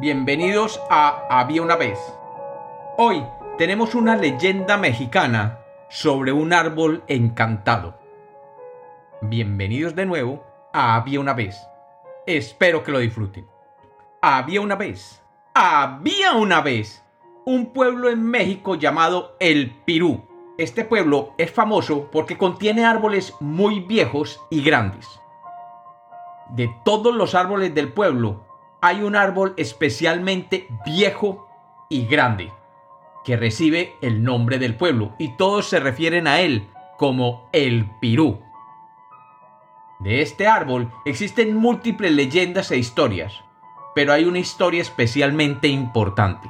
Bienvenidos a Había una vez. Hoy tenemos una leyenda mexicana sobre un árbol encantado. Bienvenidos de nuevo a Había una vez. Espero que lo disfruten. Había una vez, había una vez, un pueblo en México llamado El Pirú. Este pueblo es famoso porque contiene árboles muy viejos y grandes. De todos los árboles del pueblo, hay un árbol especialmente viejo y grande, que recibe el nombre del pueblo, y todos se refieren a él como el pirú. De este árbol existen múltiples leyendas e historias, pero hay una historia especialmente importante.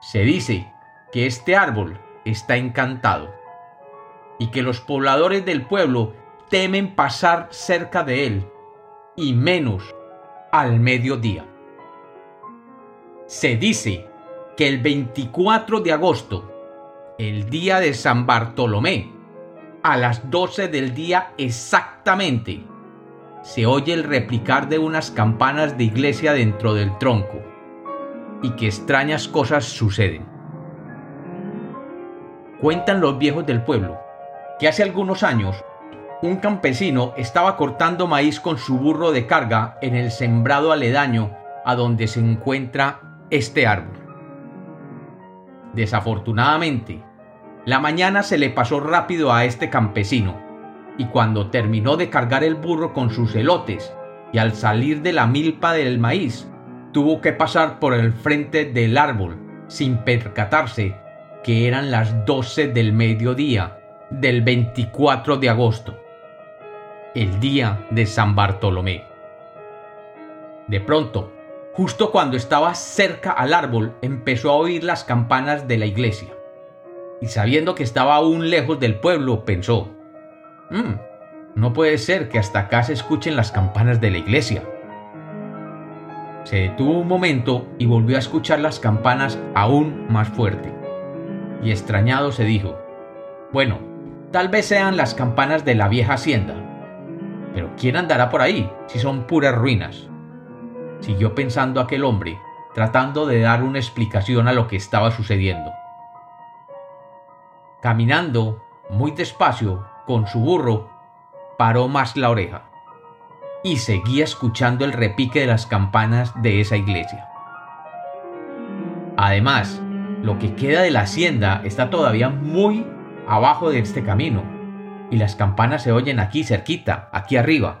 Se dice que este árbol está encantado y que los pobladores del pueblo temen pasar cerca de él, y menos al mediodía. Se dice que el 24 de agosto, el día de San Bartolomé, a las 12 del día exactamente, se oye el replicar de unas campanas de iglesia dentro del tronco y que extrañas cosas suceden. Cuentan los viejos del pueblo que hace algunos años un campesino estaba cortando maíz con su burro de carga en el sembrado aledaño a donde se encuentra este árbol. Desafortunadamente, la mañana se le pasó rápido a este campesino, y cuando terminó de cargar el burro con sus elotes y al salir de la milpa del maíz, tuvo que pasar por el frente del árbol sin percatarse que eran las 12 del mediodía del 24 de agosto el día de San Bartolomé. De pronto, justo cuando estaba cerca al árbol, empezó a oír las campanas de la iglesia. Y sabiendo que estaba aún lejos del pueblo, pensó, "Mm, no puede ser que hasta acá se escuchen las campanas de la iglesia. Se detuvo un momento y volvió a escuchar las campanas aún más fuerte. Y extrañado se dijo, bueno, tal vez sean las campanas de la vieja hacienda. Pero ¿quién andará por ahí si son puras ruinas? Siguió pensando aquel hombre, tratando de dar una explicación a lo que estaba sucediendo. Caminando muy despacio con su burro, paró más la oreja y seguía escuchando el repique de las campanas de esa iglesia. Además, lo que queda de la hacienda está todavía muy abajo de este camino, y las campanas se oyen aquí cerquita, aquí arriba.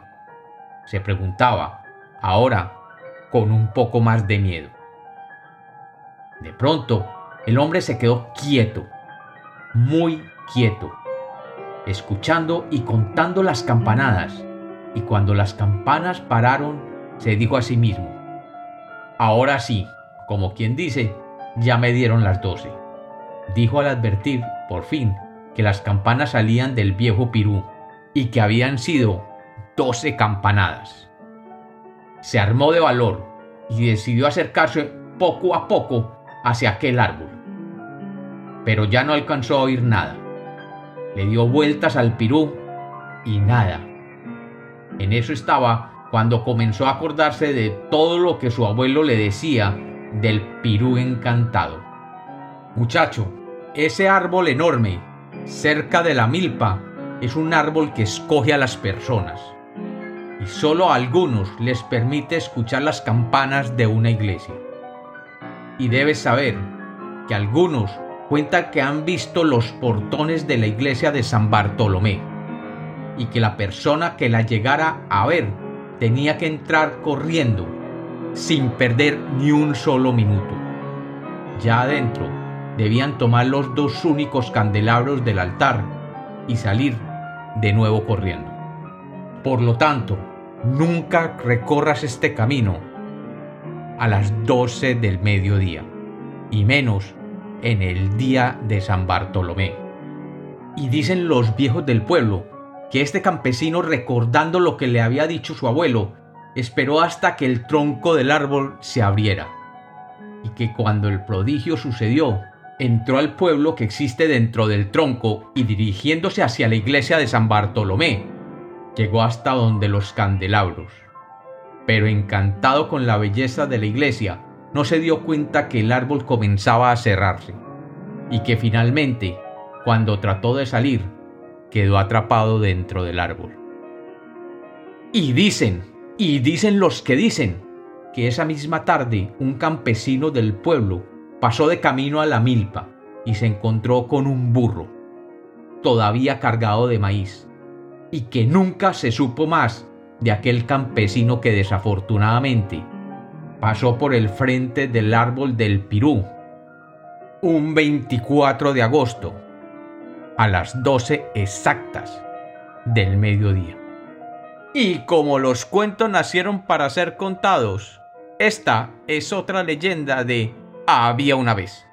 Se preguntaba, ahora con un poco más de miedo. De pronto, el hombre se quedó quieto, muy quieto, escuchando y contando las campanadas, y cuando las campanas pararon, se dijo a sí mismo, ahora sí, como quien dice, ya me dieron las doce. Dijo al advertir, por fin, que las campanas salían del viejo Pirú y que habían sido doce campanadas. Se armó de valor y decidió acercarse poco a poco hacia aquel árbol. Pero ya no alcanzó a oír nada. Le dio vueltas al Pirú y nada. En eso estaba cuando comenzó a acordarse de todo lo que su abuelo le decía del Pirú encantado. Muchacho, ese árbol enorme cerca de la milpa es un árbol que escoge a las personas y solo a algunos les permite escuchar las campanas de una iglesia. Y debes saber que algunos cuentan que han visto los portones de la iglesia de San Bartolomé y que la persona que la llegara a ver tenía que entrar corriendo sin perder ni un solo minuto. Ya adentro debían tomar los dos únicos candelabros del altar y salir de nuevo corriendo. Por lo tanto, nunca recorras este camino a las 12 del mediodía, y menos en el día de San Bartolomé. Y dicen los viejos del pueblo que este campesino, recordando lo que le había dicho su abuelo, esperó hasta que el tronco del árbol se abriera, y que cuando el prodigio sucedió, entró al pueblo que existe dentro del tronco y dirigiéndose hacia la iglesia de San Bartolomé, llegó hasta donde los candelabros. pero encantado con la belleza de la iglesia, no se dio cuenta que el árbol comenzaba a cerrarse y que finalmente, cuando trató de salir, quedó atrapado dentro del árbol. Y dicen, y dicen los que dicen, que esa misma tarde un campesino del pueblo pasó de camino a la milpa y se encontró con un burro, todavía cargado de maíz, y que nunca se supo más de aquel campesino que desafortunadamente pasó por el frente del árbol del Pirú un 24 de agosto a las 12 exactas del mediodía. Y como los cuentos nacieron para ser contados, esta es otra leyenda de Había una vez.